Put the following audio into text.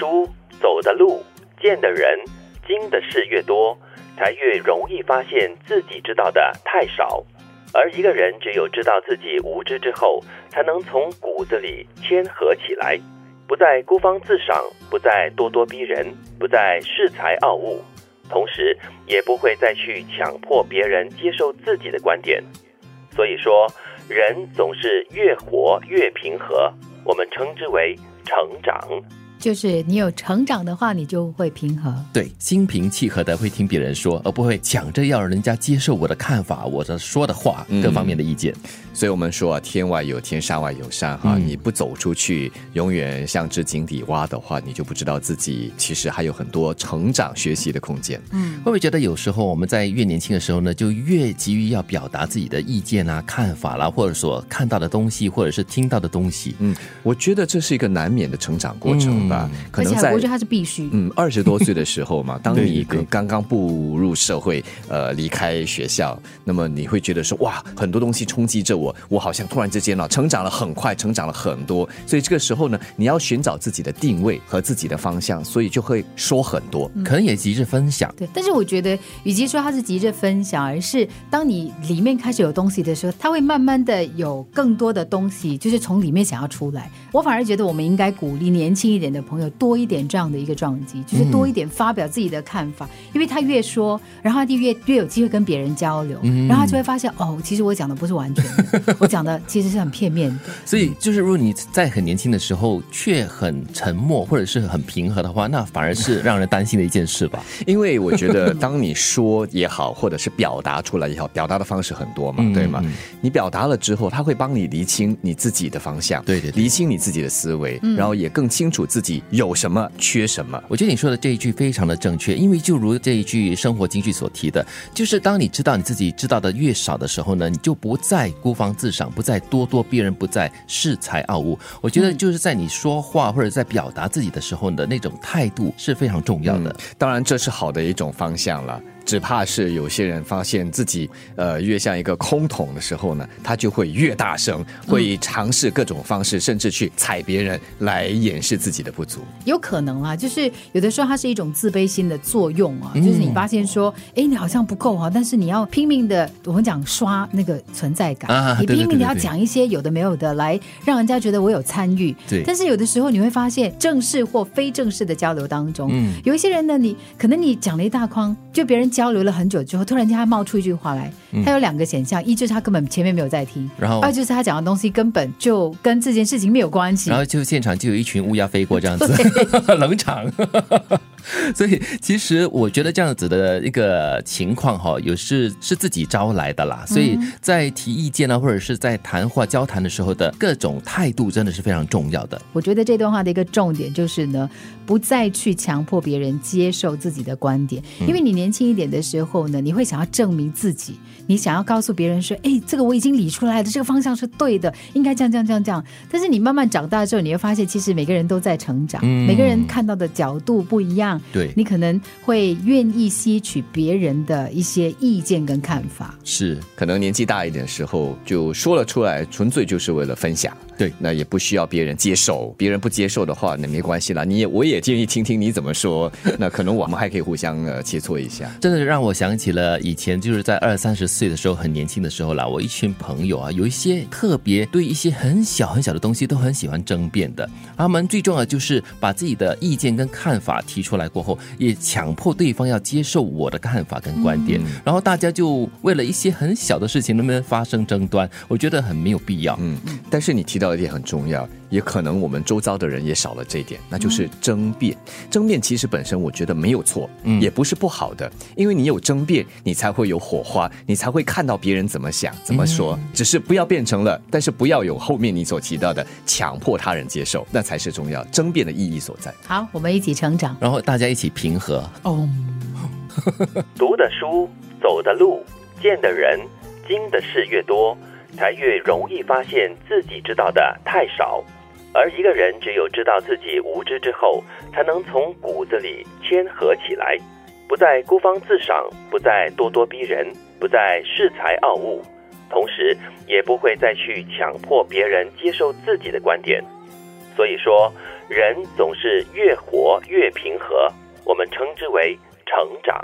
书、走的路、见的人、经的事越多，才越容易发现自己知道的太少。而一个人只有知道自己无知之后，才能从骨子里谦和起来，不再孤芳自赏，不再咄咄逼人，不再恃才傲物，同时也不会再去强迫别人接受自己的观点。所以说，人总是越活越平和，我们称之为成长。就是你有成长的话，你就会平和。对，心平气和的会听别人说，而不会抢着要人家接受我的看法、我的说的话、各方面的意见。所以我们说啊，天外有天，山外有山哈。你不走出去，永远像只井底蛙的话，你就不知道自己其实还有很多成长、学习的空间。嗯，会不会觉得有时候我们在越年轻的时候呢，就越急于要表达自己的意见啊、看法啦，或者所看到的东西，或者是听到的东西？嗯，我觉得这是一个难免的成长过程吧。可能在我觉得他是必须。嗯，二十多岁的时候嘛，当你刚刚步入社会，呃，离开学校，那么你会觉得说，哇，很多东西冲击着我。我好像突然之间呢，成长了很快，成长了很多，所以这个时候呢，你要寻找自己的定位和自己的方向，所以就会说很多，可能也急着分享。对，但是我觉得，与其说他是急着分享，而是当你里面开始有东西的时候，他会慢慢的有更多的东西，就是从里面想要出来。我反而觉得，我们应该鼓励年轻一点的朋友多一点这样的一个撞击，就是多一点发表自己的看法，因为他越说，然后他就越越有机会跟别人交流，然后他就会发现，哦，其实我讲的不是完全。我讲的其实是很片面的，所以就是如果你在很年轻的时候却很沉默或者是很平和的话，那反而是让人担心的一件事吧。因为我觉得，当你说也好，或者是表达出来也好，表达的方式很多嘛，对吗？你表达了之后，他会帮你厘清你自己的方向，对对，厘清你自己的思维，然后也更清楚自己有什么缺什么。我觉得你说的这一句非常的正确，因为就如这一句生活金句所提的，就是当你知道你自己知道的越少的时候呢，你就不再孤芳自赏。不再咄咄逼人，不再恃才傲物。我觉得就是在你说话或者在表达自己的时候的那种态度是非常重要的。当然，这是好的一种方向了。只怕是有些人发现自己呃越像一个空桶的时候呢，他就会越大声，会尝试各种方式，甚至去踩别人来掩饰自己的不足。有可能啊，就是有的时候它是一种自卑心的作用啊，就是你发现说，哎，你好像不够啊，但是你要拼命的，我们讲刷那个存在感，你拼命的要讲一些有的没有的来让人家觉得我有参与。对。但是有的时候你会发现，正式或非正式的交流当中，嗯有一些人呢，你可能你讲了一大筐，就别人讲。交流了很久之后，突然间他冒出一句话来，他有两个选项：一就是他根本前面没有在听，然后二就是他讲的东西根本就跟这件事情没有关系，然后就现场就有一群乌鸦飞过这样子，冷场。所以其实我觉得这样子的一个情况哈，有是是自己招来的啦。所以在提意见呢，或者是在谈话交谈的时候的各种态度，真的是非常重要的。我觉得这段话的一个重点就是呢，不再去强迫别人接受自己的观点，因为你年轻一点的时候呢，你会想要证明自己，你想要告诉别人说，哎，这个我已经理出来的，这个方向是对的，应该这样这样这样这样。但是你慢慢长大之后，你会发现，其实每个人都在成长，每个人看到的角度不一样。对。你可能会愿意吸取别人的一些意见跟看法，是。可能年纪大一点时候就说了出来，纯粹就是为了分享。对，那也不需要别人接受，别人不接受的话，那没关系啦。你也我也建议听听你怎么说，那可能我们还可以互相呃切磋一下。真的让我想起了以前就是在二三十岁的时候，很年轻的时候啦，我一群朋友啊，有一些特别对一些很小很小的东西都很喜欢争辩的，他们最重要的就是把自己的意见跟看法提出来过后，也强迫对方要接受我的看法跟观点，然后大家就为了一些很小的事情能不能发生争端，我觉得很没有必要。嗯，但是你提到。一点很重要，也可能我们周遭的人也少了这一点，那就是争辩。争辩其实本身我觉得没有错，嗯，也不是不好的，因为你有争辩，你才会有火花，你才会看到别人怎么想、怎么说。只是不要变成了，但是不要有后面你所提到的强迫他人接受，那才是重要。争辩的意义所在。好，我们一起成长，然后大家一起平和。哦，读的书、走的路、见的人、经的事越多。才越容易发现自己知道的太少，而一个人只有知道自己无知之后，才能从骨子里谦和起来，不再孤芳自赏，不再咄咄逼人，不再恃才傲物，同时也不会再去强迫别人接受自己的观点。所以说，人总是越活越平和，我们称之为成长。